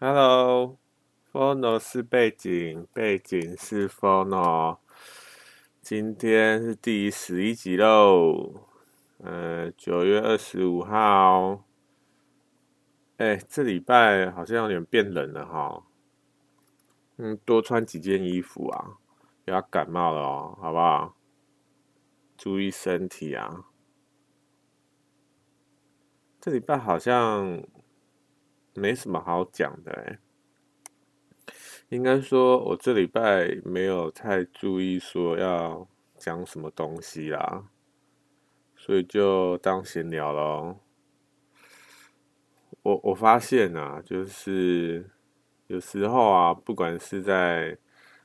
Hello，Phono 是背景，背景是 Phono。今天是第十一集喽，呃，九月二十五号。哎，这礼拜好像有点变冷了哈，嗯，多穿几件衣服啊，不要感冒了哦，好不好？注意身体啊。这礼拜好像。没什么好讲的哎，应该说，我这礼拜没有太注意说要讲什么东西啦，所以就当闲聊咯。我我发现啊，就是有时候啊，不管是在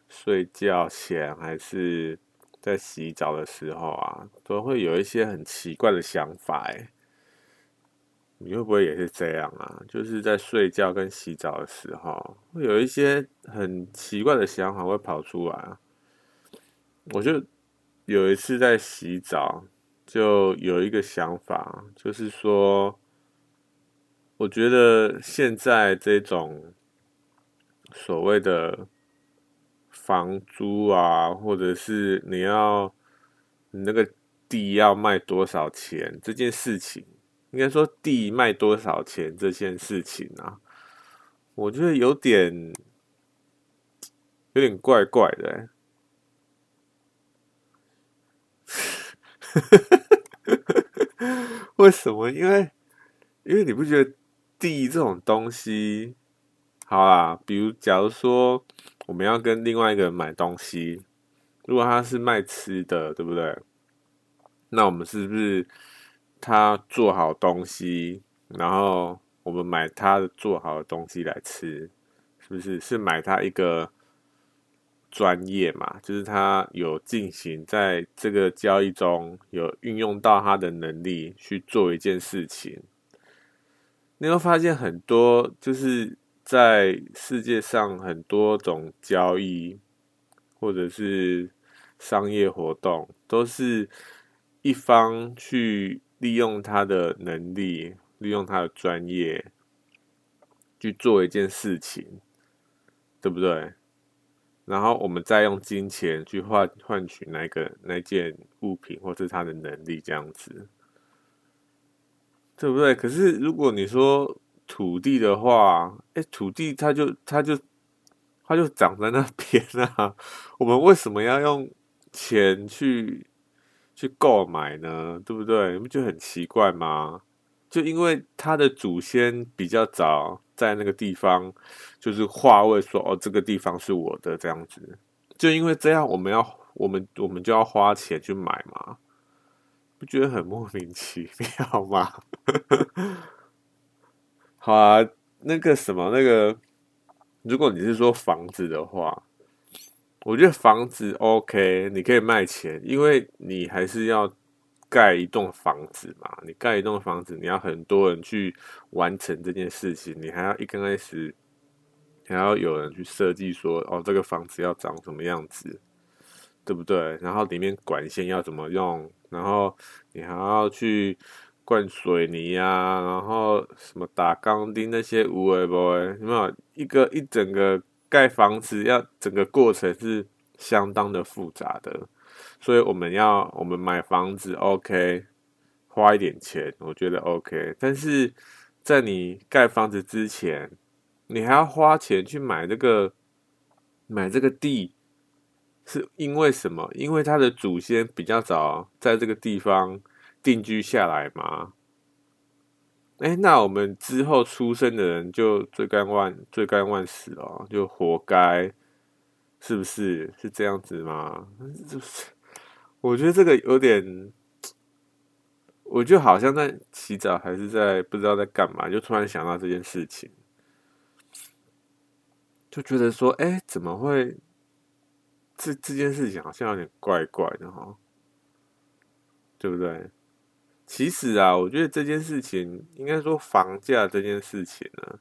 睡觉前还是在洗澡的时候啊，都会有一些很奇怪的想法哎。你会不会也是这样啊？就是在睡觉跟洗澡的时候，会有一些很奇怪的想法会跑出来。我就有一次在洗澡，就有一个想法，就是说，我觉得现在这种所谓的房租啊，或者是你要你那个地要卖多少钱这件事情。应该说地卖多少钱这件事情啊，我觉得有点有点怪怪的。为什么？因为因为你不觉得地这种东西，好啊，比如假如说我们要跟另外一个人买东西，如果他是卖吃的，对不对？那我们是不是？他做好东西，然后我们买他做好的东西来吃，是不是？是买他一个专业嘛？就是他有进行在这个交易中有运用到他的能力去做一件事情。你会发现很多，就是在世界上很多种交易或者是商业活动，都是一方去。利用他的能力，利用他的专业去做一件事情，对不对？然后我们再用金钱去换换取那个那件物品，或是他的能力，这样子，对不对？可是如果你说土地的话，哎，土地它就它就它就长在那边啊，我们为什么要用钱去？去购买呢，对不对？不觉得很奇怪吗？就因为他的祖先比较早在那个地方，就是划位说哦，这个地方是我的这样子。就因为这样，我们要我们我们就要花钱去买嘛，不觉得很莫名其妙吗？好啊，那个什么，那个，如果你是说房子的话。我觉得房子 OK，你可以卖钱，因为你还是要盖一栋房子嘛。你盖一栋房子，你要很多人去完成这件事情，你还要一刚开始还要有人去设计说，哦，这个房子要长什么样子，对不对？然后里面管线要怎么用，然后你还要去灌水泥呀、啊，然后什么打钢钉那些无为不为，没有一个一整个？盖房子要整个过程是相当的复杂的，所以我们要我们买房子 OK，花一点钱，我觉得 OK。但是在你盖房子之前，你还要花钱去买这个买这个地，是因为什么？因为他的祖先比较早在这个地方定居下来吗？哎，那我们之后出生的人就罪该万罪该万死哦，就活该，是不是？是这样子吗？就是，我觉得这个有点，我就好像在洗澡，还是在不知道在干嘛，就突然想到这件事情，就觉得说，哎，怎么会？这这件事情好像有点怪怪的哈，对不对？其实啊，我觉得这件事情应该说房价这件事情呢，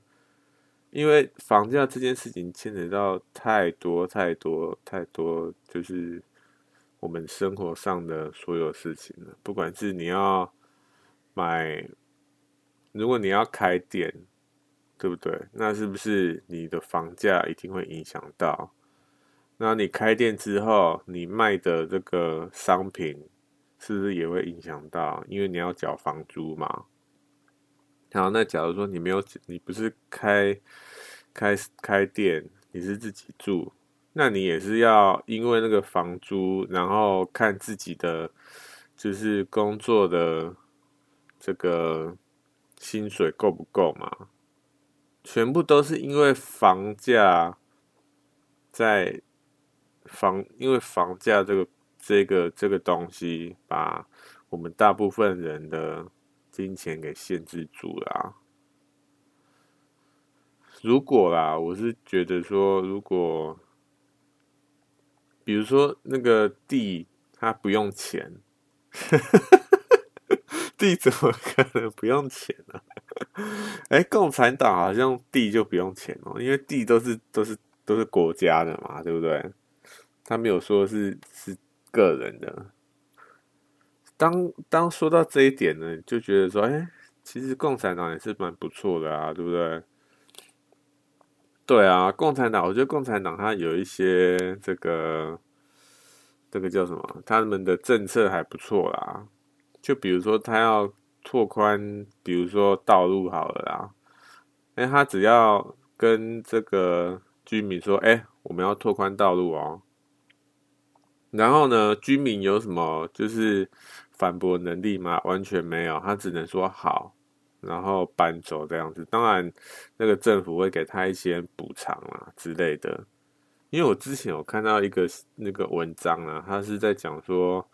因为房价这件事情牵扯到太多太多太多，就是我们生活上的所有事情了。不管是你要买，如果你要开店，对不对？那是不是你的房价一定会影响到？那你开店之后，你卖的这个商品是不是也会影响到？因为你要缴房租嘛。好，那假如说你没有，你不是开开开店，你是自己住，那你也是要因为那个房租，然后看自己的就是工作的这个薪水够不够嘛？全部都是因为房价在房，因为房价这个这个这个东西，把我们大部分人的。金钱给限制住了啊。如果啦，我是觉得说，如果比如说那个地，它不用钱，地怎么可能不用钱呢？哎，共产党好像地就不用钱哦，因为地都是都是都是国家的嘛，对不对？他没有说是是个人的。当当说到这一点呢，就觉得说，哎，其实共产党也是蛮不错的啊，对不对？对啊，共产党，我觉得共产党它有一些这个这个叫什么，他们的政策还不错啦。就比如说，他要拓宽，比如说道路好了啦，哎，他只要跟这个居民说，哎，我们要拓宽道路哦。然后呢，居民有什么就是反驳能力吗？完全没有，他只能说好，然后搬走这样子。当然，那个政府会给他一些补偿啊之类的。因为我之前有看到一个那个文章啊，他是在讲说，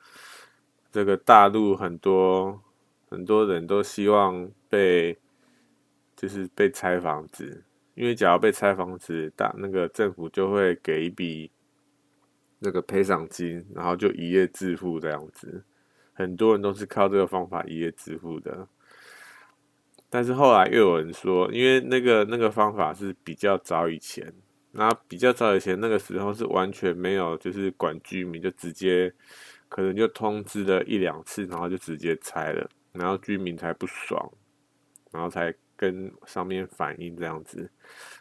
这个大陆很多很多人都希望被就是被拆房子，因为假如被拆房子，大那个政府就会给一笔。那个赔偿金，然后就一夜致富这样子，很多人都是靠这个方法一夜致富的。但是后来又有人说，因为那个那个方法是比较早以前，那比较早以前那个时候是完全没有，就是管居民就直接可能就通知了一两次，然后就直接拆了，然后居民才不爽，然后才跟上面反映这样子，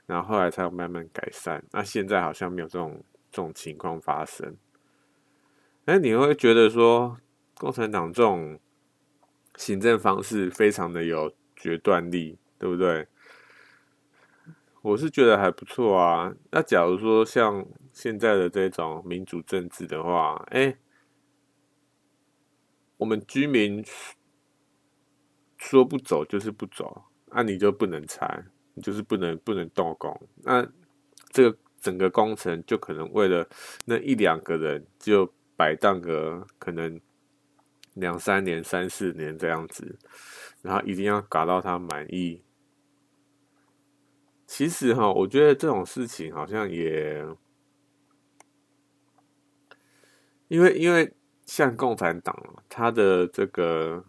然后后来才慢慢改善。那现在好像没有这种。这种情况发生，哎，你会觉得说共产党这种行政方式非常的有决断力，对不对？我是觉得还不错啊。那假如说像现在的这种民主政治的话，哎，我们居民说不走就是不走，那你就不能拆，你就是不能不能动工，那这个。整个工程就可能为了那一两个人，就摆荡个可能两三年、三四年这样子，然后一定要搞到他满意。其实哈，我觉得这种事情好像也，因为因为像共产党，他的这个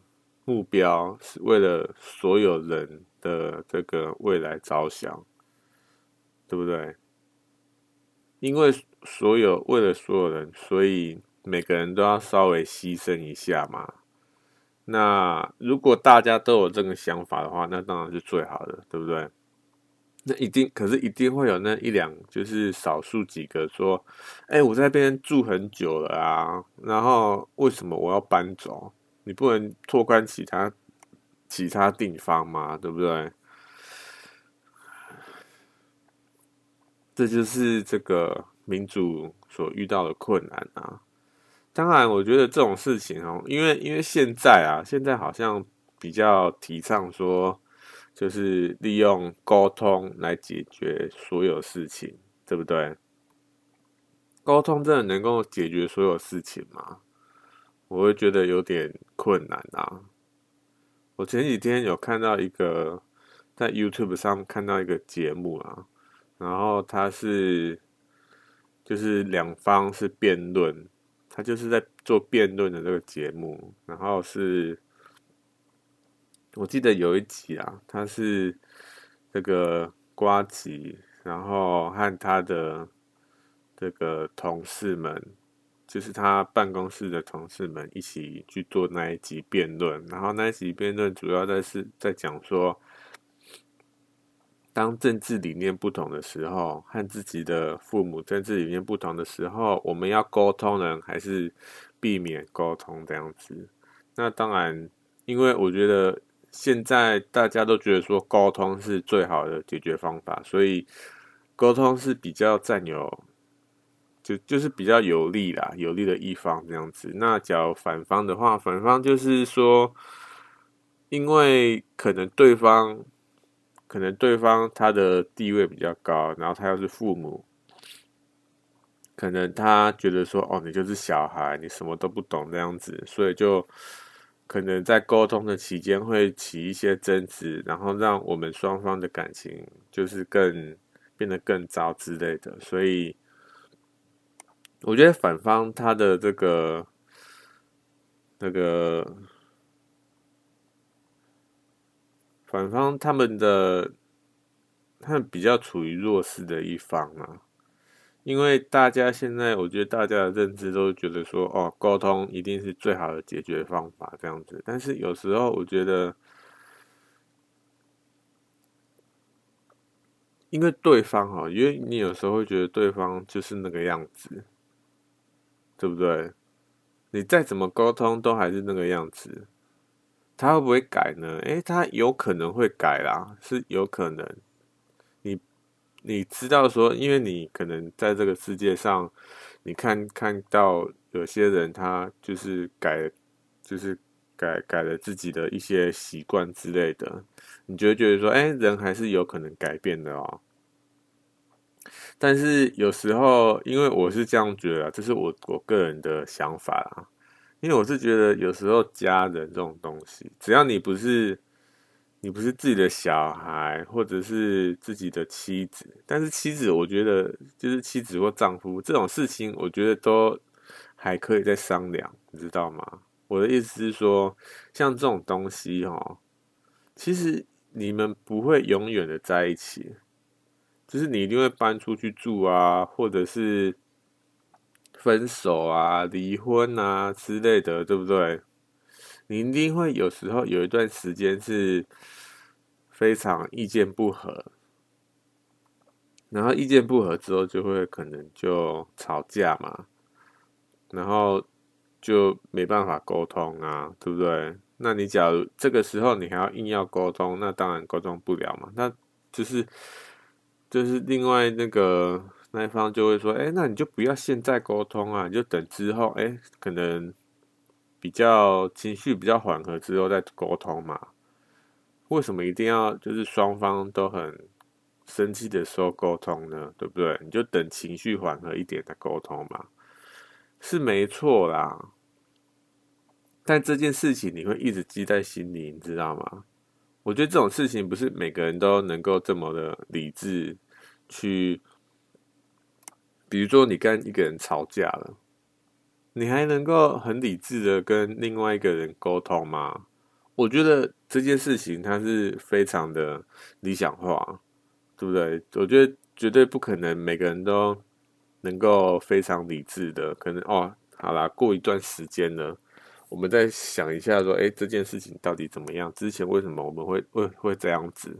目标是为了所有人的这个未来着想，对不对？因为所有为了所有人，所以每个人都要稍微牺牲一下嘛。那如果大家都有这个想法的话，那当然是最好的，对不对？那一定，可是一定会有那一两，就是少数几个说：“哎，我在那边住很久了啊，然后为什么我要搬走？你不能拓宽其他其他地方吗？对不对？”这就是这个民主所遇到的困难啊！当然，我觉得这种事情哦，因为因为现在啊，现在好像比较提倡说，就是利用沟通来解决所有事情，对不对？沟通真的能够解决所有事情吗？我会觉得有点困难啊！我前几天有看到一个在 YouTube 上看到一个节目啊。然后他是，就是两方是辩论，他就是在做辩论的这个节目。然后是，我记得有一集啊，他是这个瓜吉，然后和他的这个同事们，就是他办公室的同事们一起去做那一集辩论。然后那一集辩论主要在是在讲说。当政治理念不同的时候，和自己的父母政治理念不同的时候，我们要沟通呢，还是避免沟通这样子？那当然，因为我觉得现在大家都觉得说沟通是最好的解决方法，所以沟通是比较占有，就就是比较有利啦，有利的一方这样子。那假如反方的话，反方就是说，因为可能对方。可能对方他的地位比较高，然后他又是父母，可能他觉得说，哦，你就是小孩，你什么都不懂这样子，所以就可能在沟通的期间会起一些争执，然后让我们双方的感情就是更变得更糟之类的。所以我觉得反方他的这个那个。反方他们的，他们比较处于弱势的一方啊，因为大家现在，我觉得大家的认知都觉得说，哦，沟通一定是最好的解决方法这样子。但是有时候，我觉得，因为对方哈，因为你有时候会觉得对方就是那个样子，对不对？你再怎么沟通，都还是那个样子。他会不会改呢？诶，他有可能会改啦，是有可能。你你知道说，因为你可能在这个世界上，你看看到有些人他就是改，就是改改了自己的一些习惯之类的，你就会觉得说，诶，人还是有可能改变的哦。但是有时候，因为我是这样觉得，这是我我个人的想法啦。因为我是觉得有时候家人这种东西，只要你不是你不是自己的小孩，或者是自己的妻子，但是妻子，我觉得就是妻子或丈夫这种事情，我觉得都还可以再商量，你知道吗？我的意思是说，像这种东西哦，其实你们不会永远的在一起，就是你一定会搬出去住啊，或者是。分手啊、离婚啊之类的，对不对？你一定会有时候有一段时间是非常意见不合，然后意见不合之后就会可能就吵架嘛，然后就没办法沟通啊，对不对？那你假如这个时候你还要硬要沟通，那当然沟通不了嘛，那就是就是另外那个。那一方就会说：“哎，那你就不要现在沟通啊，你就等之后，哎，可能比较情绪比较缓和之后再沟通嘛。为什么一定要就是双方都很生气的时候沟通呢？对不对？你就等情绪缓和一点再沟通嘛，是没错啦。但这件事情你会一直记在心里，你知道吗？我觉得这种事情不是每个人都能够这么的理智去。”比如说，你跟一个人吵架了，你还能够很理智的跟另外一个人沟通吗？我觉得这件事情它是非常的理想化，对不对？我觉得绝对不可能每个人都能够非常理智的，可能哦，好啦，过一段时间呢，我们再想一下说，哎，这件事情到底怎么样？之前为什么我们会会会这样子？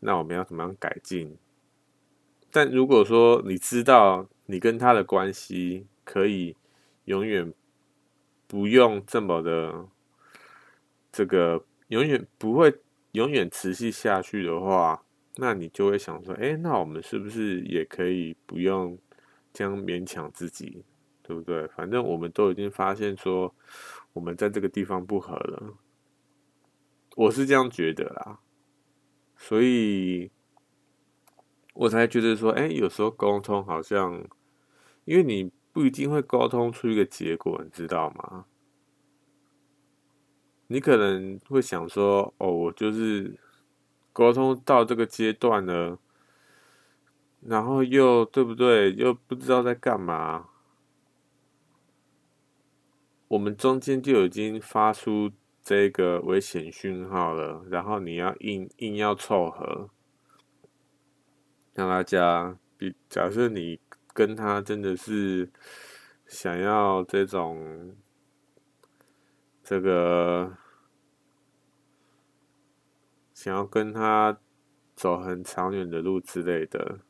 那我们要怎么样改进？但如果说你知道你跟他的关系可以永远不用这么的这个永远不会永远持续下去的话，那你就会想说，哎，那我们是不是也可以不用这样勉强自己，对不对？反正我们都已经发现说我们在这个地方不合了，我是这样觉得啦，所以。我才觉得说，哎，有时候沟通好像，因为你不一定会沟通出一个结果，你知道吗？你可能会想说，哦，我就是沟通到这个阶段了，然后又对不对？又不知道在干嘛。我们中间就已经发出这个危险讯号了，然后你要硬硬要凑合。让大家比，假设你跟他真的是想要这种这个，想要跟他走很长远的路之类的。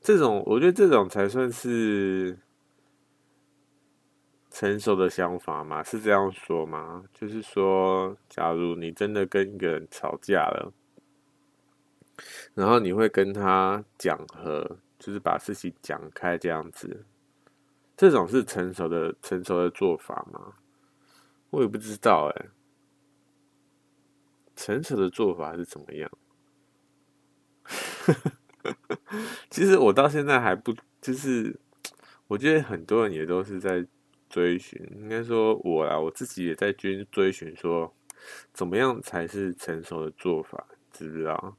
这种，我觉得这种才算是成熟的想法嘛，是这样说吗？就是说，假如你真的跟一个人吵架了，然后你会跟他讲和，就是把事情讲开这样子，这种是成熟的成熟的做法吗？我也不知道哎、成熟的做法是怎么样？其实我到现在还不，就是我觉得很多人也都是在追寻，应该说我啊，我自己也在追追寻，说怎么样才是成熟的做法，知不知道？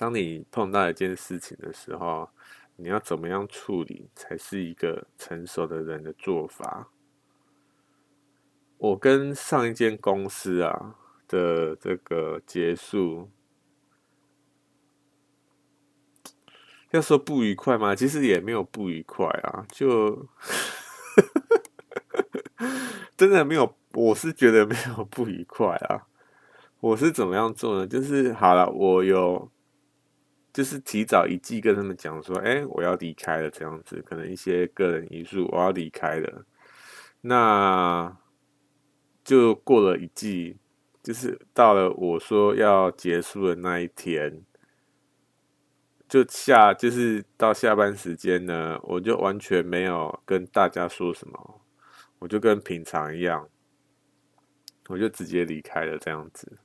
当你碰到一件事情的时候，你要怎么样处理才是一个成熟的人的做法？我跟上一间公司啊的这个结束，要说不愉快吗？其实也没有不愉快啊，就 真的没有。我是觉得没有不愉快啊。我是怎么样做呢？就是好了，我有。就是提早一季跟他们讲说，哎、我要离开了，这样子，可能一些个人因素，我要离开了。那就过了一季，就是到了我说要结束的那一天，就下就是到下班时间呢，我就完全没有跟大家说什么，我就跟平常一样，我就直接离开了，这样子。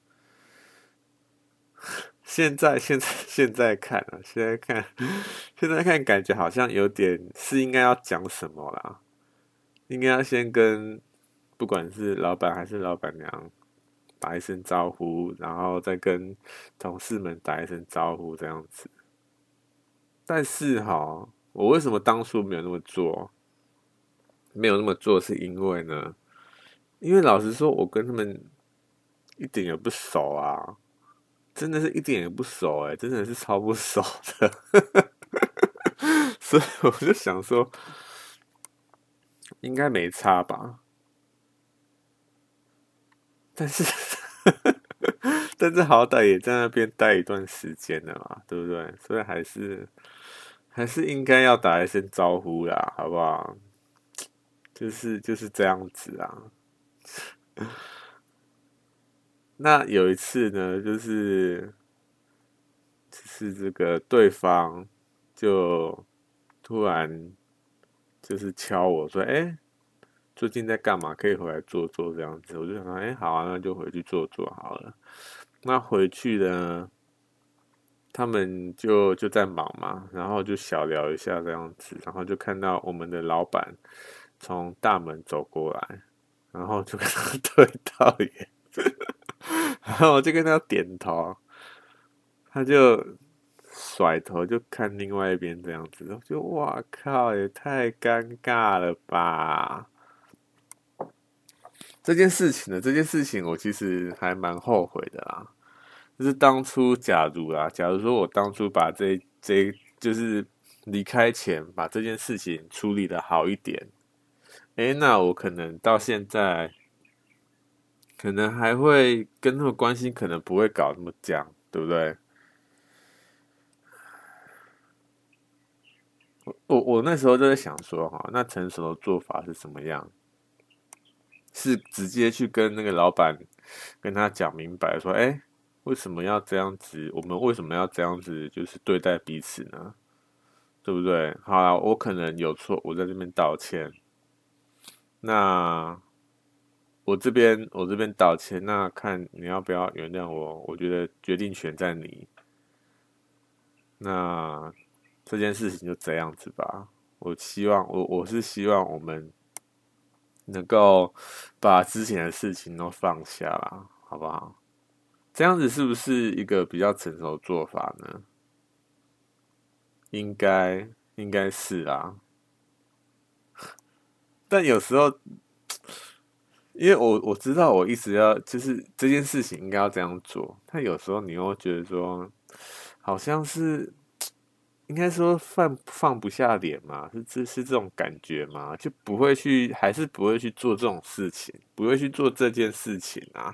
现在 现在现在看啊，现在看，现在看，感觉好像有点是应该要讲什么啦，应该要先跟不管是老板还是老板娘打一声招呼，然后再跟同事们打一声招呼这样子。但是哈，我为什么当初没有那么做？没有那么做是因为呢？因为老实说，我跟他们一点也不熟啊。真的是一点也不熟哎，真的是超不熟的，所以我就想说，应该没差吧。但是，但是好歹也在那边待一段时间了嘛，对不对？所以还是还是应该要打一声招呼啦，好不好？就是就是这样子啊。那有一次呢，就是，是这个对方就突然就是敲我说：“哎，最近在干嘛？可以回来坐坐这样子。”我就想说：“哎，好啊，那就回去坐坐好了。”那回去呢，他们就就在忙嘛，然后就小聊一下这样子，然后就看到我们的老板从大门走过来，然后就跟他 对到眼。然后我就跟他点头，他就甩头就看另外一边这样子，就哇靠，也太尴尬了吧！这件事情呢，这件事情我其实还蛮后悔的啦。就是当初假如啊，假如说我当初把这这就是离开前把这件事情处理的好一点，诶，那我可能到现在。可能还会跟他们关系可能不会搞那么僵，对不对？我我那时候就在想说，哈，那成熟的做法是什么样？是直接去跟那个老板跟他讲明白，说，哎，为什么要这样子？我们为什么要这样子？就是对待彼此呢？对不对？好啦，我可能有错，我在这边道歉。那。我这边，我这边道歉，那看你要不要原谅我？我觉得决定权在你。那这件事情就这样子吧。我希望，我我是希望我们能够把之前的事情都放下啦，好不好？这样子是不是一个比较成熟的做法呢？应该，应该是啦。但有时候。因为我我知道我一直要就是这件事情应该要这样做，但有时候你又觉得说，好像是应该说放放不下脸嘛，是这是这种感觉嘛，就不会去还是不会去做这种事情，不会去做这件事情啊。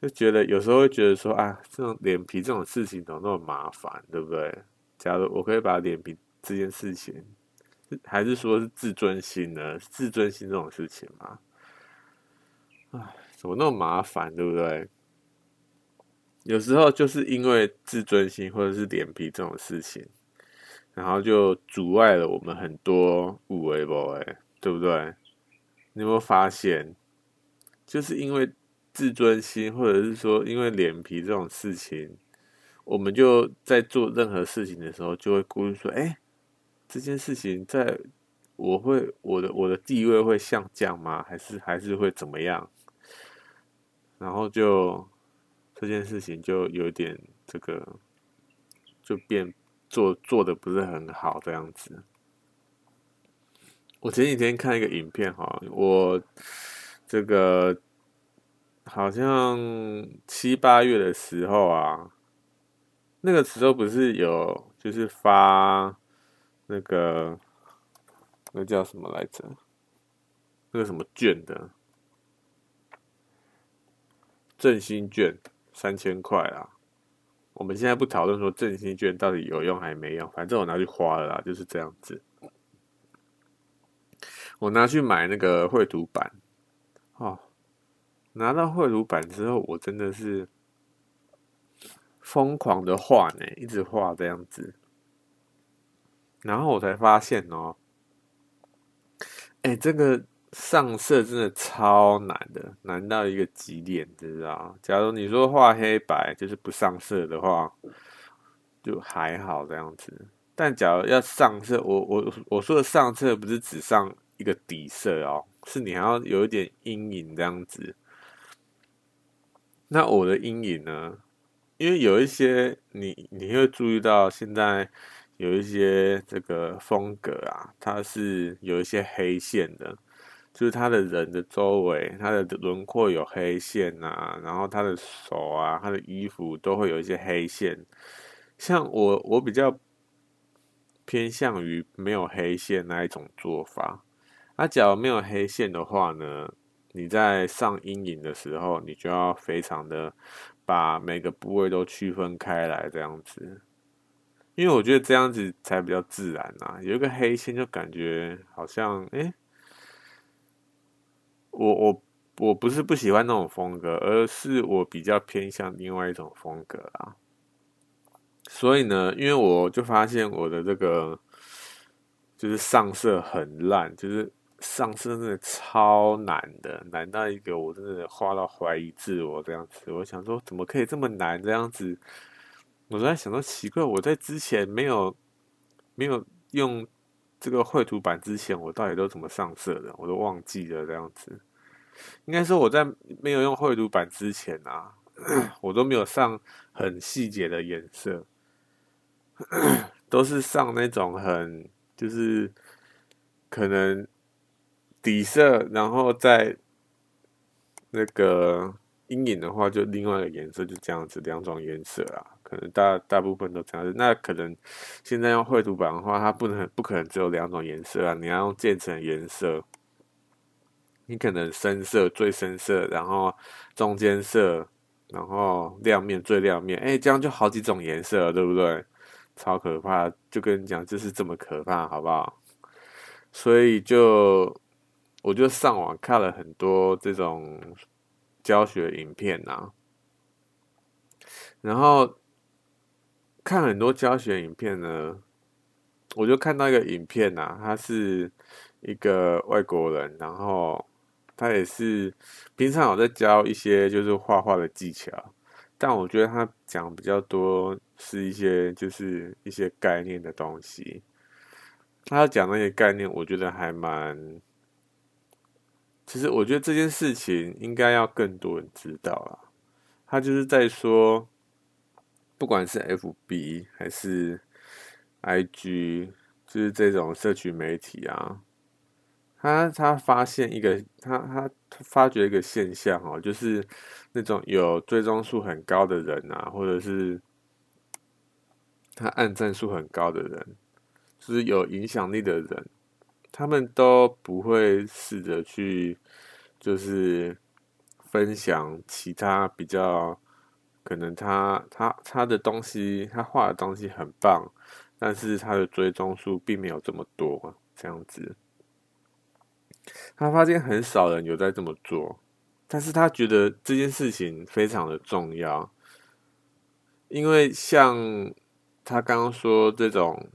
就觉得有时候会觉得说啊，这种脸皮这种事情怎么那么麻烦，对不对？假如我可以把脸皮这件事情，还是说是自尊心呢？自尊心这种事情嘛，唉，怎么那么麻烦，对不对？有时候就是因为自尊心或者是脸皮这种事情，然后就阻碍了我们很多有的没的，对不对？你有没有发现，就是因为自尊心，或者是说因为脸皮这种事情，我们就在做任何事情的时候，就会顾虑说：“哎，这件事情在我会我的我的地位会下降吗？还是还是会怎么样？”然后就。这件事情就有点这个，就变做做的不是很好这样子。我前几天看一个影片哈，我这个好像七八月的时候啊，那个时候不是有就是发那个那叫什么来着？那个什么券的振兴券。三千块啊！我们现在不讨论说振兴券到底有用还没用，反正我拿去花了啦，就是这样子。我拿去买那个绘图板，哦，拿到绘图板之后，我真的是疯狂的画呢，一直画这样子。然后我才发现哦，哎，这个。上色真的超难的，难到一个极点，知道？假如你说画黑白就是不上色的话，就还好这样子。但假如要上色，我我我说的上色不是只上一个底色哦，是你还要有一点阴影这样子。那我的阴影呢？因为有一些你你会注意到，现在有一些这个风格啊，它是有一些黑线的。就是他的人的周围，他的轮廓有黑线啊，然后他的手啊，他的衣服都会有一些黑线。像我，我比较偏向于没有黑线那一种做法。那假如没有黑线的话呢，你在上阴影的时候，你就要非常的把每个部位都区分开来，这样子。因为我觉得这样子才比较自然啊。有一个黑线就感觉好像，诶。我我我不是不喜欢那种风格，而是我比较偏向另外一种风格啊。所以呢，因为我就发现我的这个就是上色很烂，就是上色真的超难的，难到一个我真的画到怀疑自我这样子。我想说，怎么可以这么难这样子？我都在想到，奇怪，我在之前没有没有用。这个绘图板之前我到底都怎么上色的？我都忘记了这样子。应该说我在没有用绘图板之前啊，我都没有上很细节的颜色，都是上那种很就是可能底色，然后在那个阴影的话，就另外一个颜色，就这样子两种颜色啊。可能大大部分都这样子，那可能现在用绘图板的话，它不能不可能只有两种颜色啊，你要用渐层颜色，你可能深色最深色，然后中间色，然后亮面最亮面，哎，这样就好几种颜色了，对不对？超可怕，就跟你讲，就是这么可怕，好不好？所以就我就上网看了很多这种教学影片啊，然后。看很多教学影片呢，我就看到一个影片呐、他是一个外国人，然后他也是平常有在教一些就是画画的技巧，但我觉得他讲比较多是一些就是一些概念的东西。他讲那些概念，我觉得还蛮，其实我觉得这件事情应该要更多人知道啊。他就是在说。不管是 FB 还是 IG，就是这种社群媒体啊，他他发现一个，他他发觉一个现象哦，就是那种有追踪数很高的人啊，或者是他按赞数很高的人，就是有影响力的人，他们都不会试着去，就是分享其他比较可能他他他的东西，他画的东西很棒，但是他的追踪数并没有这么多，这样子。他发现很少人有在这么做，但是他觉得这件事情非常的重要，因为像他刚刚说这种，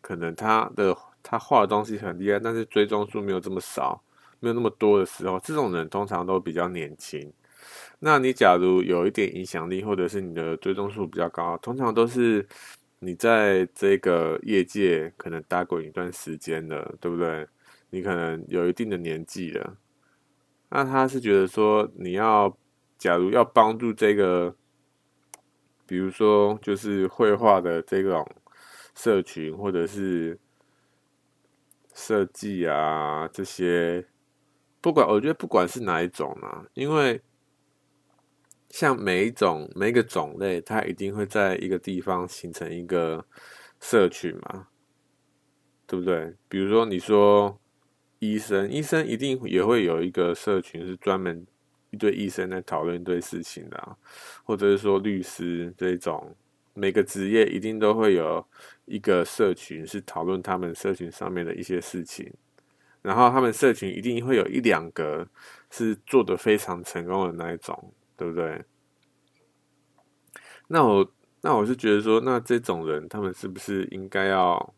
可能他的他画的东西很厉害，但是追踪数没有这么少，没有那么多的时候，这种人通常都比较年轻。那你假如有一点影响力，或者是你的追踪数比较高，通常都是你在这个业界可能待过一段时间的，对不对？你可能有一定的年纪了，那他是觉得说，你要假如要帮助这个，比如说就是绘画的这种社群，或者是设计啊这些，不管我觉得不管是哪一种啊，因为像每一种每一个种类，它一定会在一个地方形成一个社群嘛，对不对？比如说你说。医生，医生一定也会有一个社群，是专门一堆医生在讨论一堆事情的，或者是说律师这种，每个职业一定都会有一个社群，是讨论他们社群上面的一些事情。然后他们社群一定会有一两个是做得非常成功的那一种，对不对？那我那我是觉得说，那这种人他们是不是应该要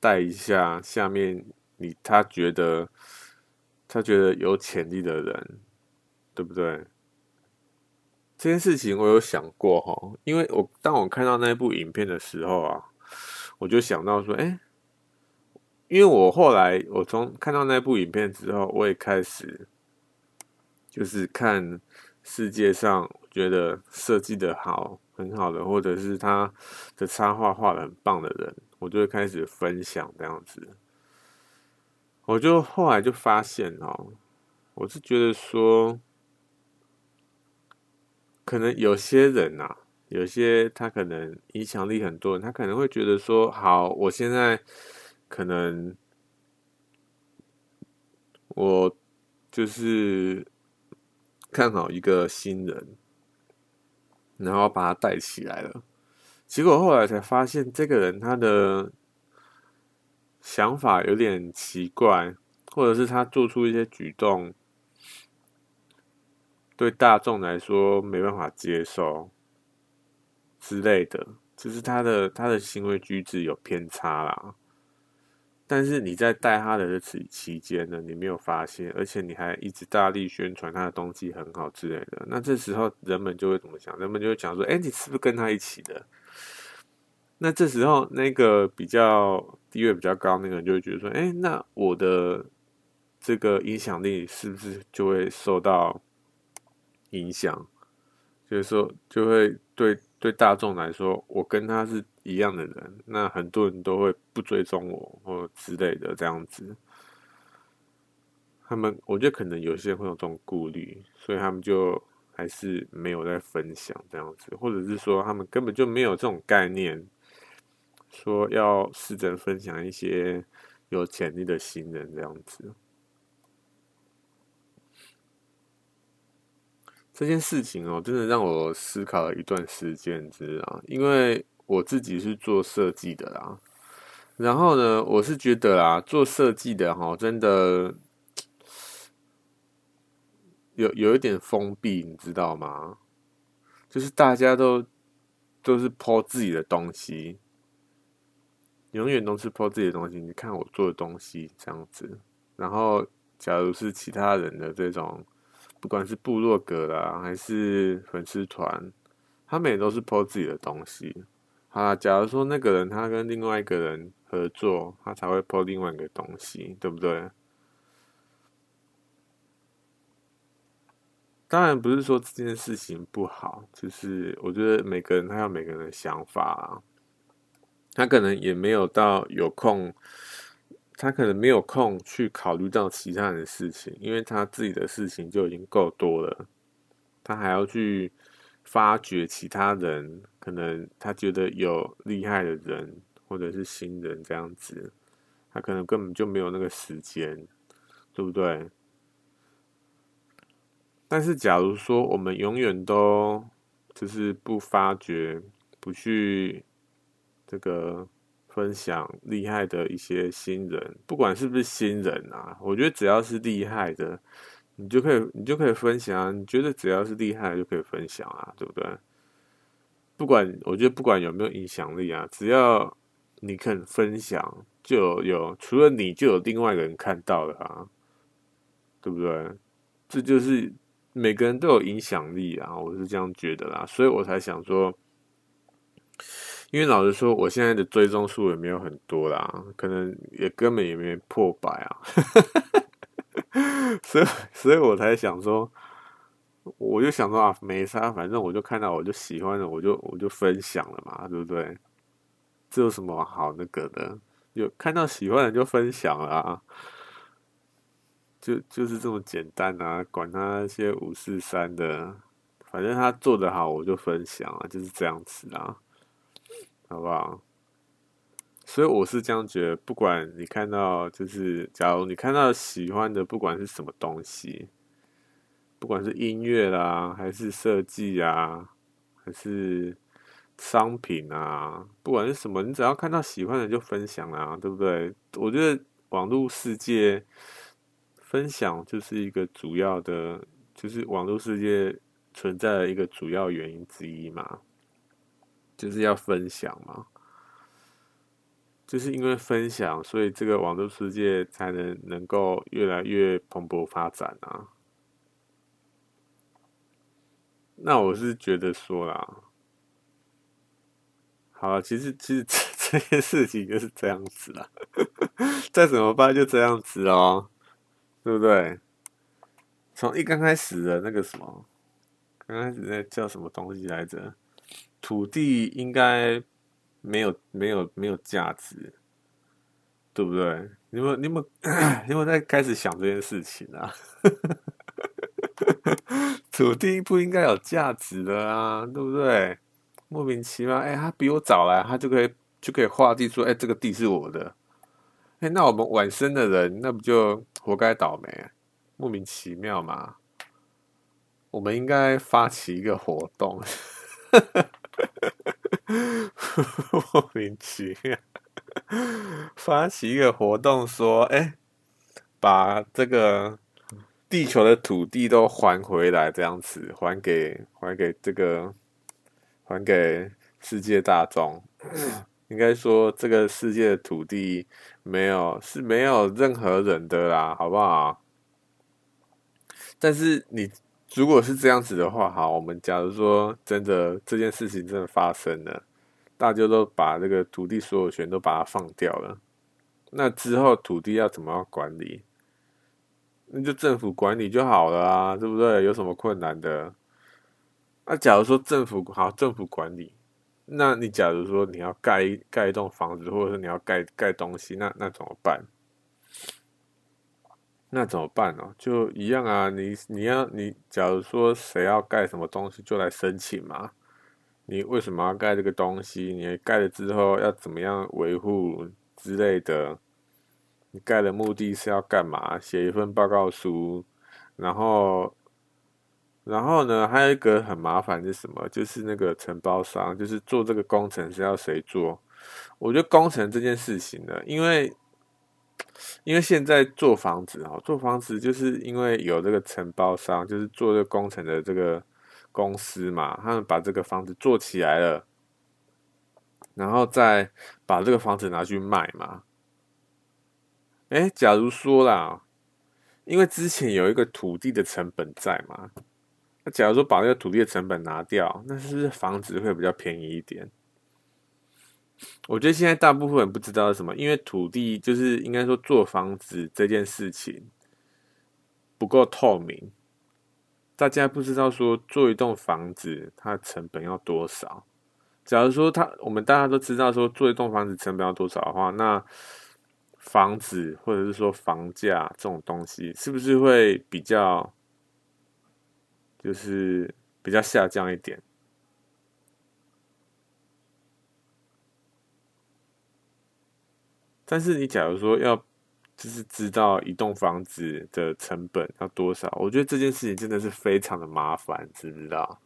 带一下下面？你他觉得，他觉得有潜力的人，对不对？这件事情我有想过哈，因为我当我看到那部影片的时候啊，我就想到说，哎，因为我后来我从看到那部影片之后，我也开始就是看世界上觉得设计的好很好的，或者是他的插画画的很棒的人，我就会开始分享这样子。我就后来就发现哦，我是觉得说，可能有些人呐，有些他可能影响力很多人，他可能会觉得说，好，我现在可能我就是看好一个新人，然后把他带起来了，结果后来才发现，这个人他的。想法有点奇怪，或者是他做出一些举动，对大众来说没办法接受之类的，就是他的他的行为举止有偏差啦。但是你在带他的日子期间呢，你没有发现，而且你还一直大力宣传他的东西很好之类的。那这时候人们就会怎么想？人们就会讲说：“哎，你是不是跟他一起的？”那这时候，那个比较地位比较高那个人就会觉得说：“哎，那我的这个影响力是不是就会受到影响？就是说，就会对对大众来说，我跟他是一样的人，那很多人都会不追踪我或之类的这样子。他们，我觉得可能有些人会有这种顾虑，所以他们就还是没有在分享这样子，或者是说他们根本就没有这种概念。”说要试着分享一些有潜力的新人这样子，这件事情哦，真的让我思考了一段时间，知道？因为我自己是做设计的啦，然后呢，我是觉得啦，做设计的哈，真的有有一点封闭，你知道吗？就是大家都都是抛自己的东西。永远都是抛自己的东西，你看我做的东西这样子。然后，假如是其他人的这种，不管是部落格啦，还是粉丝团，他们也都是 po 自己的东西。好，假如说那个人他跟另外一个人合作，他才会 po 另外一个东西，对不对？当然不是说这件事情不好，就是我觉得每个人他有每个人的想法啊。他可能也没有到有空，他可能没有空去考虑到其他人的事情，因为他自己的事情就已经够多了，他还要去发掘其他人，可能他觉得有厉害的人或者是新人这样子，他可能根本就没有那个时间，对不对？但是假如说我们永远都就是不发掘、不去这个分享厉害的一些新人，不管是不是新人啊，我觉得只要是厉害的，你就可以你就可以分享。啊你觉得只要是厉害就可以分享啊，对不对？不管我觉得不管有没有影响力啊，只要你肯分享，就有，有除了你就有另外一个人看到了啊，对不对？这就是每个人都有影响力啊，我是这样觉得啦，所以我才想说，因为老实说，我现在的追踪数也没有很多啦，可能也根本也没破百啊，所以所以我才想说。我就想说啊，没啥，反正我就看到我就喜欢的，我就我就分享了嘛，对不对？这有什么好那个的？有看到喜欢的就分享了啊，就就是这么简单啊，管他那些五四三的，反正他做得好我就分享啊，就是这样子啊，好不好？所以我是这样觉得，不管你看到，就是假如你看到喜欢的，不管是什么东西。不管是音乐啦，还是设计啊，还是商品啊，不管是什么，你只要看到喜欢的就分享啦，对不对？我觉得网络世界分享就是一个主要的，就是网络世界存在的一个主要原因之一嘛，就是要分享嘛，就是因为分享，所以这个网络世界才能能够越来越蓬勃发展啊。那我是觉得说啦，好了，其实其实这 这件事情就是这样子啦，再怎么办就这样子哦，对不对？从一刚开始的那个什么，刚开始那叫什么东西来着？土地应该没有没有没有价值，对不对？你们你们 你们在开始想这件事情啊？土地不应该有价值的啊，对不对？莫名其妙，哎、他比我早来，他就可以就可以划地说，哎、这个地是我的。哎、那我们晚生的人，那不就活该倒霉？莫名其妙嘛。我们应该发起一个活动，莫名其妙，发起一个活动，说，哎、把这个。地球的土地都还回来，这样子还给还给这个还给世界大众。应该说，这个世界的土地没有是没有任何人的啦，好不好？但是你如果是这样子的话，哈，我们假如说真的这件事情真的发生了，大家都把这个土地所有权都把它放掉了，那之后土地要怎么样管理？那就政府管理就好了啊，对不对？有什么困难的？那假如说政府好，政府管理，那你假如说你要盖盖一栋房子，或者是你要盖盖东西，那那怎么办？那怎么办呢？就一样啊，你你要你假如说谁要盖什么东西，就来申请嘛。你为什么要盖这个东西？你盖了之后要怎么样维护之类的？你盖的目的是要干嘛？写一份报告书，然后，然后呢，还有一个很麻烦是什么？就是那个承包商，就是做这个工程是要谁做？我觉得工程这件事情呢，因为，因为现在做房子啊，做房子就是因为有这个承包商，就是做这个工程的这个公司嘛，他们把这个房子做起来了，然后再把这个房子拿去卖嘛。哎，假如说啦，因为之前有一个土地的成本在嘛，那假如说把那个土地的成本拿掉，那是不是房子会比较便宜一点？我觉得现在大部分人不知道是什么，因为土地就是应该说做房子这件事情不够透明，大家不知道说做一栋房子它的成本要多少。假如说他我们大家都知道说做一栋房子成本要多少的话，那房子或者是说房价这种东西，是不是会比较，就是比较下降一点？但是你假如说要，就是知道一栋房子的成本要多少。我觉得这件事情真的是非常的麻烦，知不知道？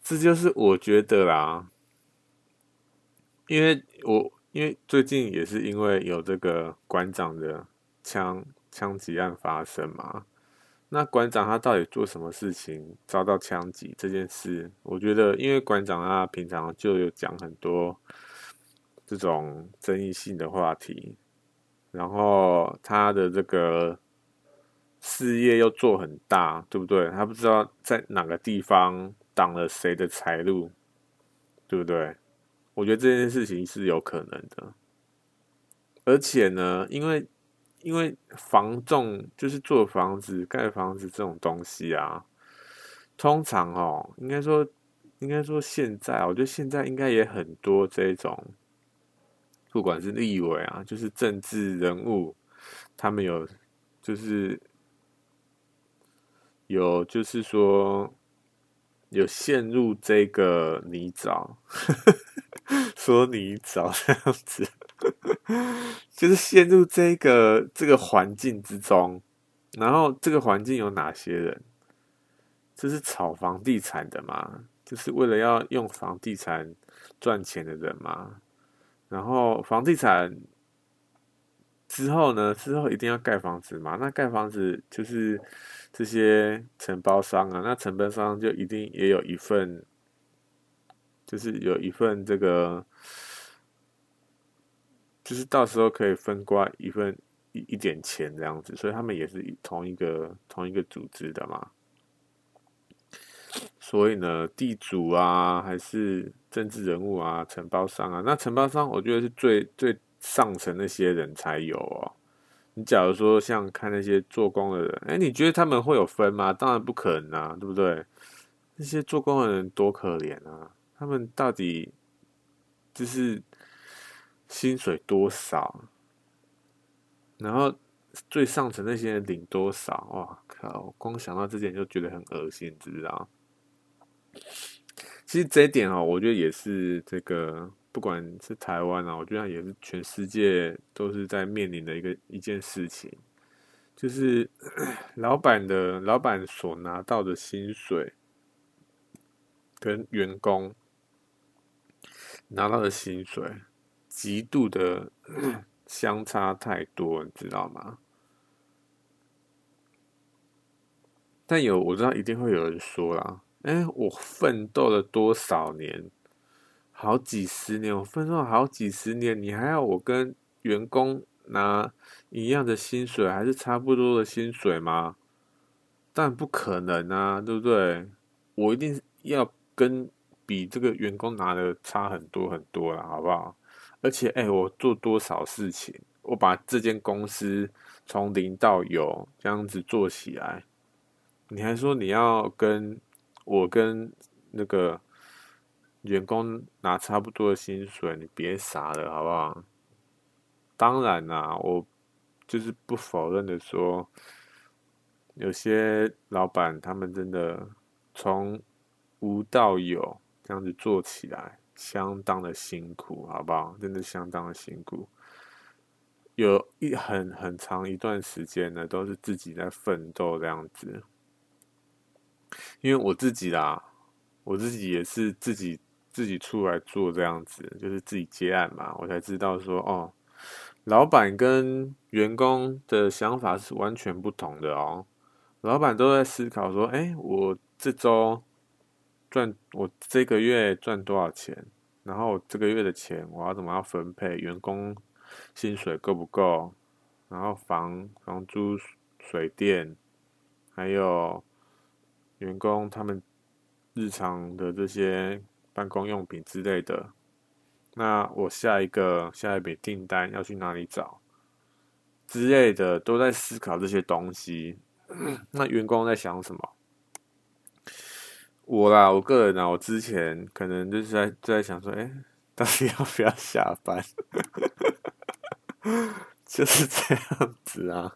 这就是我觉得啦，因为我因为最近也是因为有这个馆长的枪枪击案发生嘛。那馆长他到底做什么事情遭到枪击这件事？我觉得，因为馆长他平常就有讲很多这种争议性的话题，然后他的这个事业又做很大，对不对？他不知道在哪个地方挡了谁的财路，对不对？我觉得这件事情是有可能的，而且呢，因为。因为房仲就是做房子、盖房子这种东西啊，通常哦，应该说，应该说现在，我觉得现在应该也很多这种，不管是立委啊，就是政治人物，他们有，就是有，就是说有陷入这个泥沼，说泥沼这样子。就是陷入这个这个环境之中，然后这个环境有哪些人？这是炒房地产的嘛？就是为了要用房地产赚钱的人嘛？然后房地产之后呢？之后一定要盖房子嘛？那盖房子就是这些承包商啊，那承包商就一定也有一份，就是有一份这个。就是到时候可以分瓜一份一一点钱这样子，所以他们也是同一个同一个组织的嘛。所以呢，地主啊，还是政治人物啊，承包商啊，那承包商我觉得是最最上层那些人才有哦。你假如说像看那些做工的人，哎，你觉得他们会有分吗？当然不可能啊，对不对？那些做工的人多可怜啊，他们到底就是。薪水多少？然后最上层那些人领多少？哇靠！光想到这点就觉得很恶心，知不知道？其实这一点哦，我觉得也是这个，不管是台湾啊，我觉得也是全世界都是在面临的一个一件事情，就是 老板的老板所拿到的薪水跟员工拿到的薪水。极度的 相差太多，你知道吗？但有我知道，一定会有人说啦：“哎，我奋斗了多少年，好几十年，我奋斗了好几十年，你还要我跟员工拿一样的薪水，还是差不多的薪水吗？但不可能啊，对不对？我一定要跟比这个员工拿的差很多很多了，好不好？”而且，哎、我做多少事情，我把这间公司从零到有这样子做起来，你还说你要跟我跟那个员工拿差不多的薪水，你别傻了，好不好？当然啦，我就是不否认的说，有些老板他们真的从无到有这样子做起来。相当的辛苦，好不好？真的相当的辛苦，有一很很长一段时间呢，都是自己在奋斗这样子。因为我自己啦，我自己也是自己自己出来做这样子，就是自己接案嘛，我才知道说，哦，老板跟员工的想法是完全不同的哦。老板都在思考说，哎，我这周。赚我这个月赚多少钱？然后这个月的钱我要怎么样分配？员工薪水够不够？然后房房租、水电，还有员工他们日常的这些办公用品之类的。那我下一个下一笔订单要去哪里找？之类的都在思考这些东西。那员工在想什么？我啦，我个人啊，我之前可能就是在在想说，哎、到底要不要下班？就是这样子啊。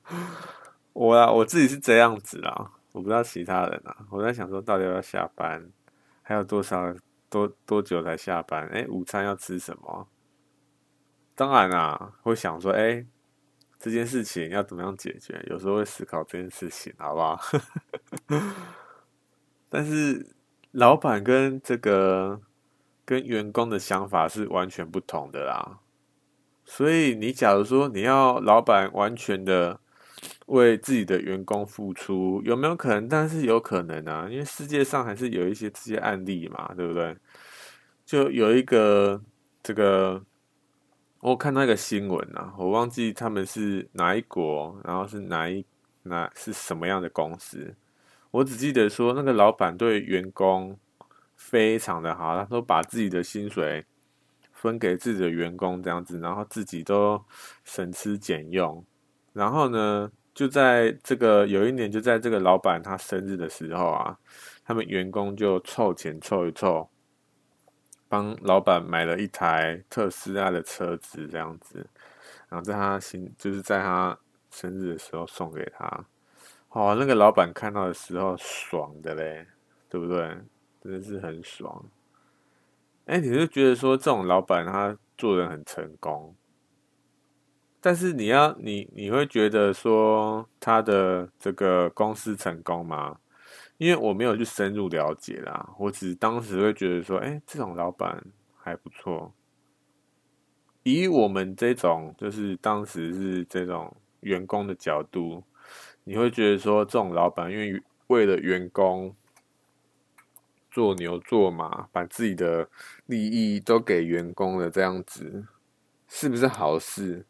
我啦，我自己是这样子啦，我不知道其他人啊。我在想说，到底要下班？还有多少多多久才下班？哎、午餐要吃什么？当然啦，会想说，哎、这件事情要怎么样解决？有时候会思考这件事情，好不好？但是老板跟这个跟员工的想法是完全不同的啦。所以你假如说你要老板完全的为自己的员工付出，有没有可能？但是有可能啊，因为世界上还是有一些这些案例嘛，对不对？就有一个这个。我看到一个新闻啊，我忘记他们是哪一国，然后是哪一哪是什么样的公司。我只记得说，那个老板对员工非常的好，他都把自己的薪水分给自己的员工这样子，然后自己都省吃俭用。然后呢，就在这个有一年，就在这个老板他生日的时候啊，他们员工就凑钱凑一凑。帮老板买了一台特斯拉的车子，这样子，然后在他新就是在他生日的时候送给他，哦，那个老板看到的时候爽的嘞，对不对？真的是很爽。哎，你就觉得说这种老板他做人很成功，但是你要你你会觉得说他的这个公司成功吗？因为我没有去深入了解啦，我只是当时会觉得说，哎，这种老板还不错。以我们这种就是当时是这种员工的角度，你会觉得说，这种老板因为为了员工做牛做马，把自己的利益都给员工了，这样子是不是好事？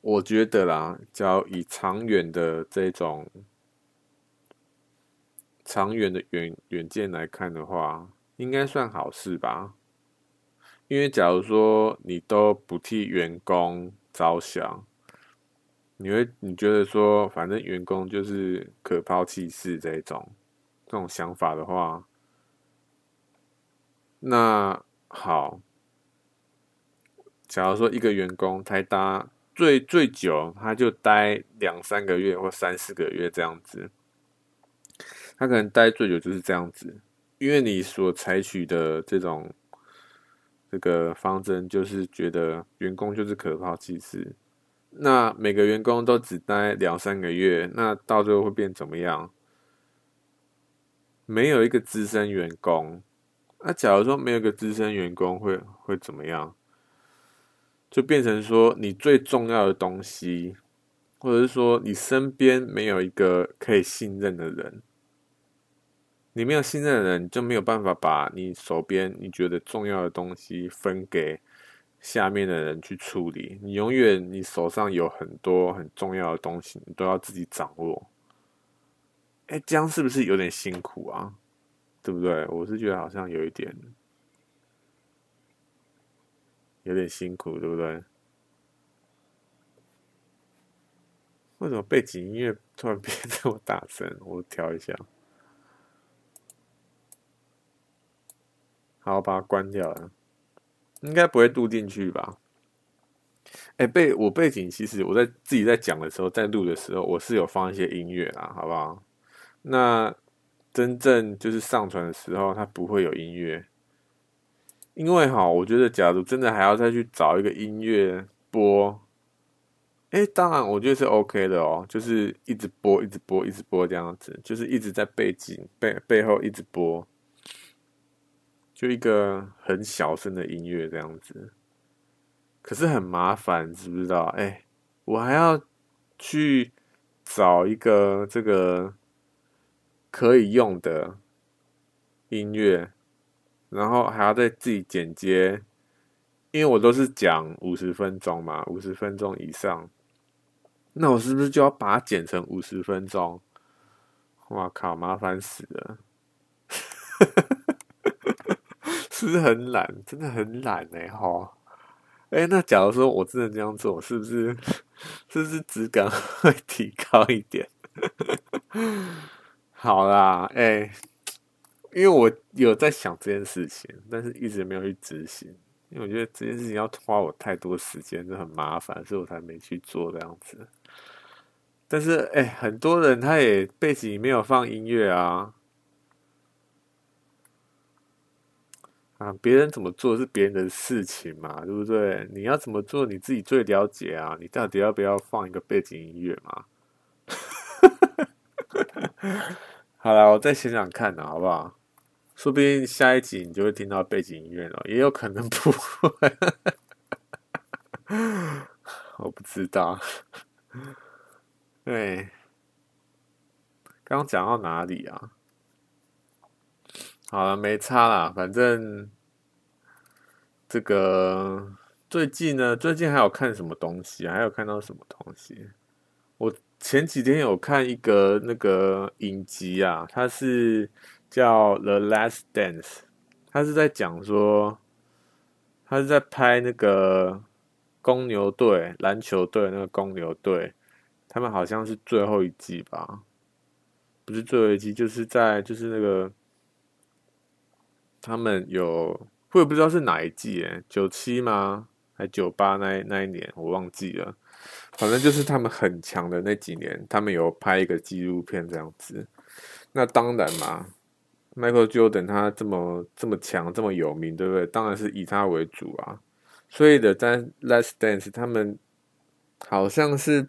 我觉得啦，只要以长远的这种。长远的远远见来看的话，应该算好事吧。因为假如说你都不替员工着想，你会你觉得说，反正员工就是可抛弃式这种这种想法的话，那好，假如说一个员工太大最最久，他就待两三个月或三四个月这样子。他可能待最久就是这样子，因为你所采取的这种这个方针，就是觉得员工就是可抛弃式。那每个员工都只待两三个月，那到最后会变怎么样？没有一个资深员工。那假如说没有一个资深员工，会会怎么样？就变成说你最重要的东西，或者是说你身边没有一个可以信任的人。你没有信任的人，你就没有办法把你手边你觉得重要的东西分给下面的人去处理。你永远你手上有很多很重要的东西，你都要自己掌握。哎，这样是不是有点辛苦啊？对不对？我是觉得好像有一点，有点辛苦，对不对？为什么背景音乐突然变这么大声？我调一下。好，把它关掉了，应该不会录进去吧？哎，背我背景其实我在自己在讲的时候，在录的时候，我是有放一些音乐啦，好不好？那真正就是上传的时候，它不会有音乐，因为哈，我觉得假如真的还要再去找一个音乐播，哎，当然我觉得是 OK 的哦，就是一直播，一直播，一直播这样子，就是一直在背景背背后一直播。就一个很小声的音乐这样子，可是很麻烦，知不知道？哎，我还要去找一个这个可以用的音乐，然后还要再自己剪接，因为我都是讲五十分钟嘛，五十分钟以上，那我是不是就要把它剪成五十分钟？哇靠，麻烦死了！是不是很懒？真的很懒哎、欸，哈！哎，那假如说我真的这样做，是不是是不是质感会提高一点？好啦，哎，因为我有在想这件事情，但是一直没有去执行，因为我觉得这件事情要花我太多时间，就很麻烦，所以我才没去做这样子。但是，哎，很多人他也背景没有放音乐啊。啊，别人怎么做是别人的事情嘛，对不对？你要怎么做，你自己最了解啊。你到底要不要放一个背景音乐嘛？好了，我再想想看呢，好不好？说不定下一集你就会听到背景音乐了，也有可能不会。我不知道。对，刚讲到哪里啊？好了，没差啦，反正这个最近呢，最近还有看什么东西？还有看到什么东西？我前几天有看一个那个影集啊，它是。叫《The Last Dance》，他是在讲说，他是在拍那个公牛队篮球队那个公牛队，他们好像是最后一季吧，不是最后一季，就是在就是那个他们有，我也不知道是哪一季诶，九七吗？还九八那那一年我忘记了，反正就是他们很强的那几年，他们有拍一个纪录片这样子，那当然嘛。Michael Jordan 他这么这么强，这么有名，对不对？当然是以他为主啊。所以的在《Last Dance》，他们好像是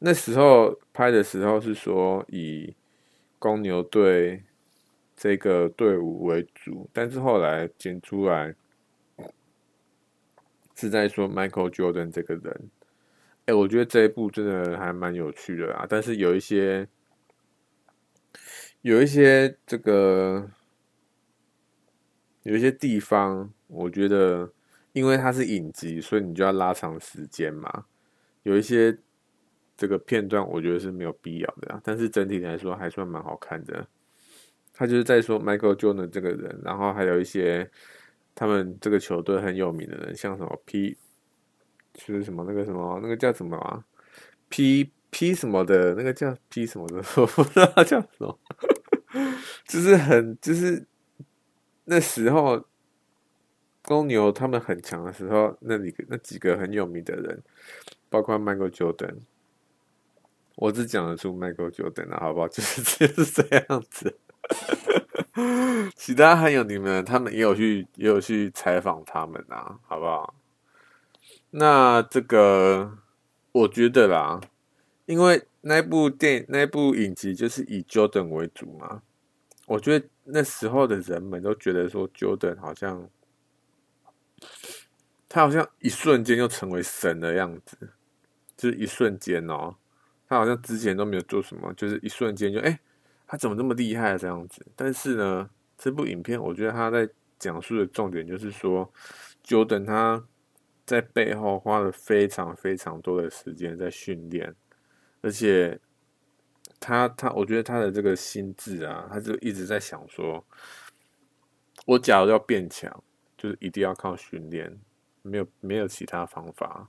那时候拍的时候是说以公牛队这个队伍为主，但是后来剪出来是在说 Michael Jordan 这个人。哎，我觉得这一部真的还蛮有趣的啊，但是有一些。有一些这个，有一些地方，我觉得，因为它是影集，所以你就要拉长时间嘛。有一些这个片段，我觉得是没有必要的啊。但是整体来说，还算蛮好看的。他就是在说 Michael Jordan 这个人，然后还有一些他们这个球队很有名的人，像什么 P，就是什么那个什么那个叫什么啊？P P 什么的，那个叫 P 什么的，我不知道叫什么。就是很，就是那时候公牛他们很强的时候，那几个那几个很有名的人，包括 Michael Jordan，我只讲得出 Michael Jordan 了，好不好？就是就是这样子。其他还有你们，他们也有去也有去采访他们啊，好不好？那这个我觉得啦，因为那部电影那部影集就是以 Jordan 为主嘛。我觉得那时候的人们都觉得说，Jordan 好像他好像一瞬间就成为神的样子，就是一瞬间哦，他好像之前都没有做什么，就是一瞬间就哎，他怎么那么厉害这样子？但是呢，这部影片我觉得他在讲述的重点就是说，Jordan 他在背后花了非常非常多的时间在训练，而且。他他，我觉得他的这个心智啊，他就一直在想说，我假如要变强，就是一定要靠训练，没有没有其他方法。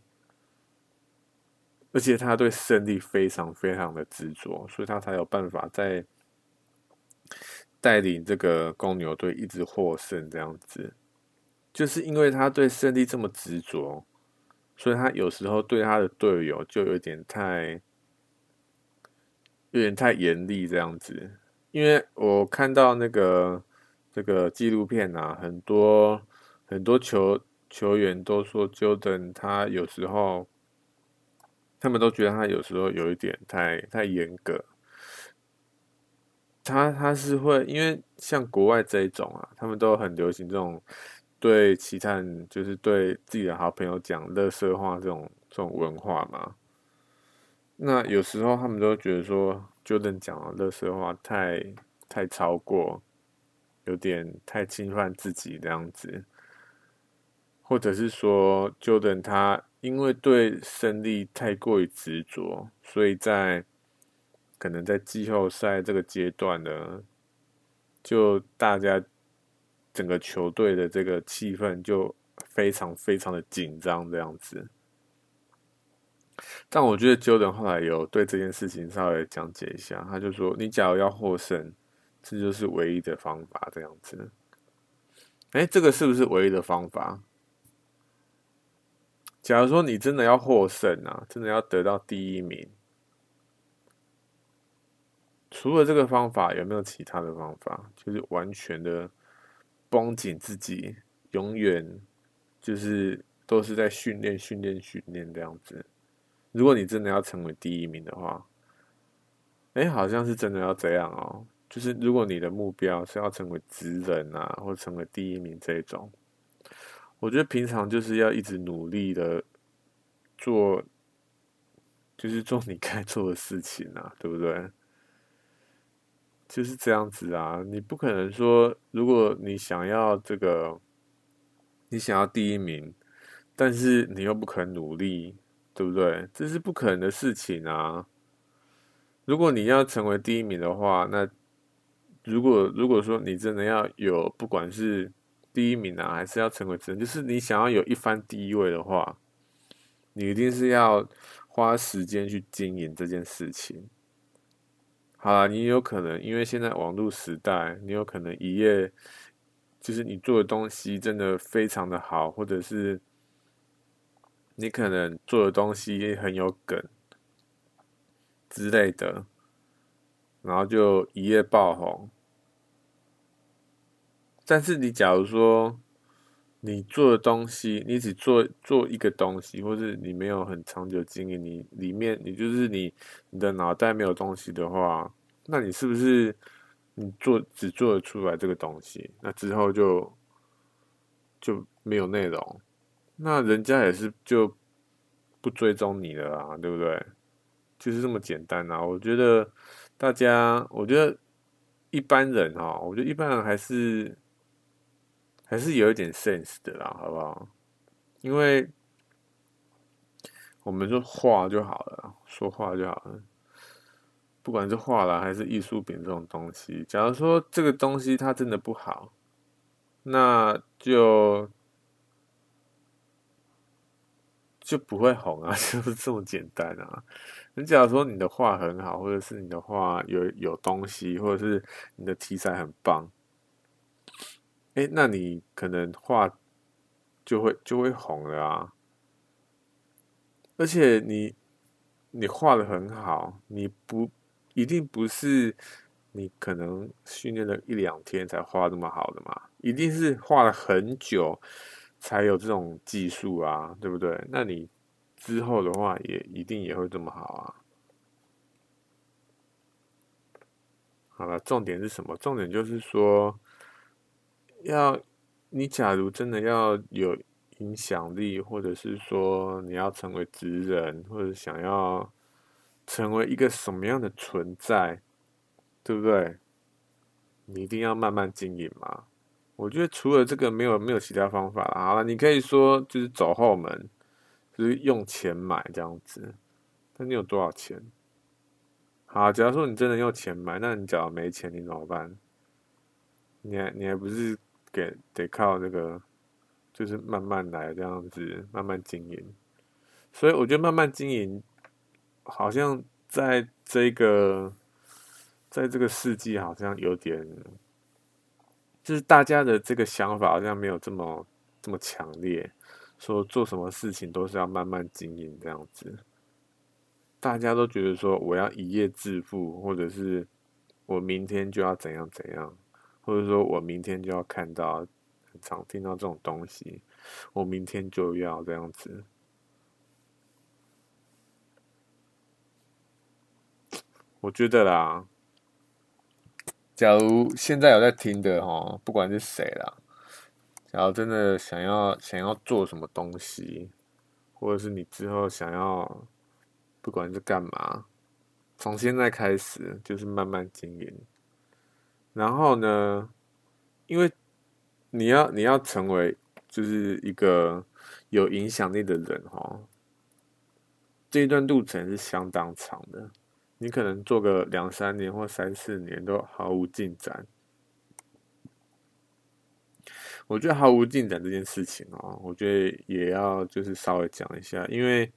而且他对胜利非常非常的执着，所以他才有办法在带领这个公牛队一直获胜这样子。就是因为他对胜利这么执着，所以他有时候对他的队友就有点太。有点太严厉这样子，因为我看到那个这个纪录片啊，很多很多球球员都说，Jordan 他有时候，他们都觉得他有时候有一点太太严格。他他是会，因为像国外这一种啊，他们都很流行这种对其他人，就是对自己的好朋友讲垃圾话这种这种文化嘛。那有时候他们都觉得说，Jordan 讲的垃圾话太太超过，有点太侵犯自己这样子，或者是说，Jordan 他因为对胜利太过于执着，所以在可能在季后赛这个阶段呢，就大家整个球队的这个气氛就非常非常的紧张这样子。但我觉得 Jordan 后来有对这件事情稍微讲解一下，他就说：“你假如要获胜，这就是唯一的方法。”这样子，哎，这个是不是唯一的方法？假如说你真的要获胜啊，真的要得到第一名，除了这个方法，有没有其他的方法？就是完全的绷紧自己，永远就是都是在训练、训练、训练这样子。如果你真的要成为第一名的话，哎，好像是真的要这样哦。就是如果你的目标是要成为职人啊，或成为第一名这种，我觉得平常就是要一直努力的做，就是做你该做的事情啊，对不对？就是这样子啊，你不可能说，如果你想要这个，你想要第一名，但是你又不肯努力，对不对？这是不可能的事情啊。如果你要成为第一名的话，那如果如果说你真的要有，不管是第一名啊，还是要成为真，就是你想要有一番地位的话，你一定是要花时间去经营这件事情。好啦，你有可能因为现在网络时代，你有可能一夜就是你做的东西真的非常的好，或者是你可能做的东西很有梗。之类的，然后就一夜爆红。但是你假如说你做的东西，你只做做一个东西，或是你没有很长久经营，你里面你就是你你的脑袋没有东西的话，那你是不是你做只做得出来这个东西，那之后就就没有内容，那人家也是就不追踪你了啊，对不对？就是这么简单啊！我觉得大家，我觉得一般人哈，我觉得一般人还是还是有一点 sense 的啦，好不好？因为我们说画就好了，说话就好了。不管是画啦还是艺术品这种东西，假如说这个东西它真的不好，那就。就不会红啊，就是这么简单啊。你假如说你的画很好，或者是你的画有有东西，或者是你的题材很棒，哎，那你可能画就会就会红了啊。而且你你画的很好，你不一定不是你可能训练了一两天才画这么好的嘛，一定是画了很久。才有这种技术啊，对不对？那你之后的话，也一定也会这么好啊。好了，重点是什么？重点就是说，要你假如真的要有影响力，或者是说你要成为职人，或者想要成为一个什么样的存在，对不对？你一定要慢慢经营嘛。我觉得除了这个，没有没有其他方法了。好了，你可以说就是走后门，就是用钱买这样子。那你有多少钱？好，假如说你真的用钱买，那你假如没钱，你怎么办？你还你还不是给得靠那个，就是慢慢来这样子，慢慢经营。所以我觉得慢慢经营，好像在这个在这个世纪，好像有点。就是大家的这个想法好像没有这么这么强烈，说做什么事情都是要慢慢经营这样子。大家都觉得说我要一夜致富，或者是我明天就要怎样怎样，或者说我明天就要看到，常听到这种东西，我明天就要这样子。我觉得啦。假如现在有在听的哈，不管是谁啦，假如真的想要想要做什么东西，或者是你之后想要，不管是干嘛，从现在开始就是慢慢经营。然后呢，因为你要你要成为就是一个有影响力的人哈，这一段路程是相当长的。你可能做个两三年或三四年都毫无进展。我觉得毫无进展这件事情哦，我觉得也要就是稍微讲一下，因为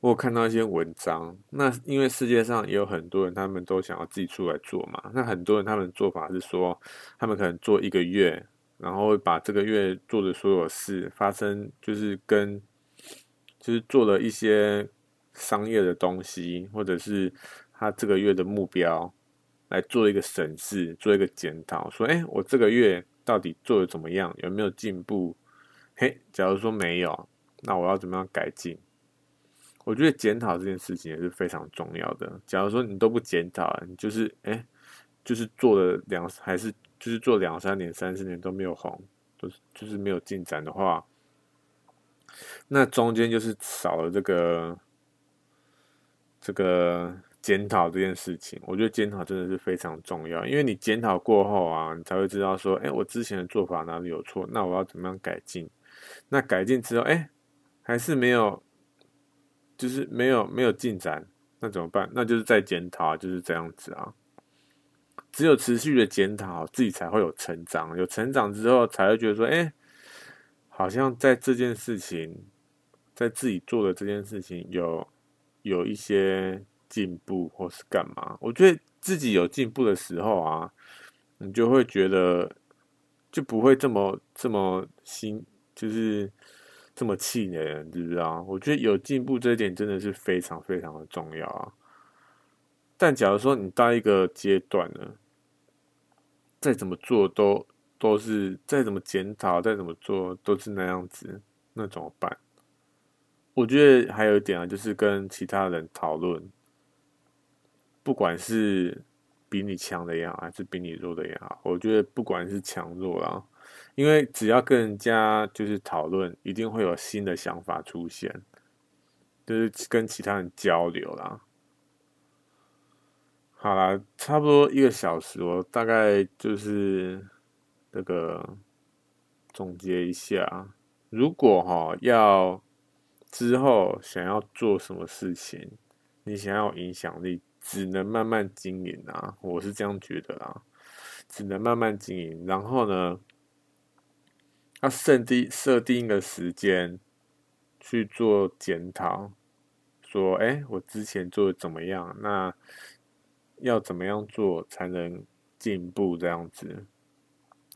我有看到一些文章。那因为世界上也有很多人，他们都想要自己出来做嘛。那很多人他们做法是说，他们可能做一个月，然后把这个月做的所有事发生，就是跟就是做了一些。商业的东西，或者是他这个月的目标，来做一个审视，做一个检讨，说，哎，我这个月到底做的怎么样？有没有进步？嘿，假如说没有，那我要怎么样改进？我觉得检讨这件事情也是非常重要的。假如说你都不检讨，你就是哎，就是做了两还是就是做两三年、三四年都没有红，就是就是没有进展的话，那中间就是少了这个这个检讨这件事情。我觉得检讨真的是非常重要，因为你检讨过后啊，你才会知道说，哎，我之前的做法哪里有错，那我要怎么样改进？那改进之后，哎，还是没有。就是没有没有进展，那怎么办？那就是再检讨，就是这样子啊。只有持续的检讨，自己才会有成长。有成长之后，才会觉得说，哎，好像在这件事情，在自己做的这件事情有有一些进步，或是干嘛？我觉得自己有进步的时候啊，你就会觉得就不会这么这么心，就是。这么气馁，你，知不知道？我觉得有进步这一点真的是非常非常的重要啊。但假如说你到一个阶段呢，再怎么做都都是，再怎么检讨，再怎么做都是那样子，那怎么办？我觉得还有一点啊，就是跟其他人讨论，不管是比你强的也好，还是比你弱的也好，我觉得不管是强弱啊。因为只要跟人家就是讨论，一定会有新的想法出现，就是跟其他人交流啦。好啦，差不多一个小时，我大概就是这个总结一下。如果哈要之后想要做什么事情，你想要有影响力，只能慢慢经营啊，我是这样觉得啦，只能慢慢经营。然后呢，要设定设定一个时间去做检讨，说：“哎，我之前做的怎么样？那要怎么样做才能进步？这样子。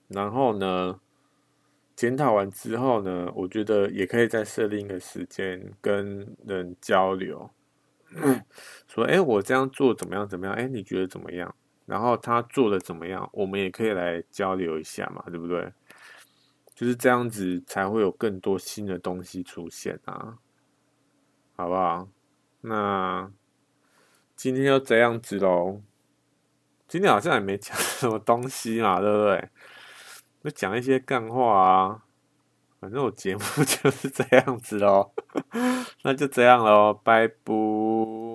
然后呢，检讨完之后呢，我觉得也可以再设定一个时间跟人交流，说：哎，我这样做怎么样？怎么样？哎，你觉得怎么样？然后他做的怎么样？我们也可以来交流一下嘛，对不对？”就是这样子，才会有更多新的东西出现啊，好不好？那今天就这样子喽。今天好像也没讲什么东西嘛，对不对？就讲一些干话啊。反正我节目 就是这样子喽。那就这样喽，拜拜。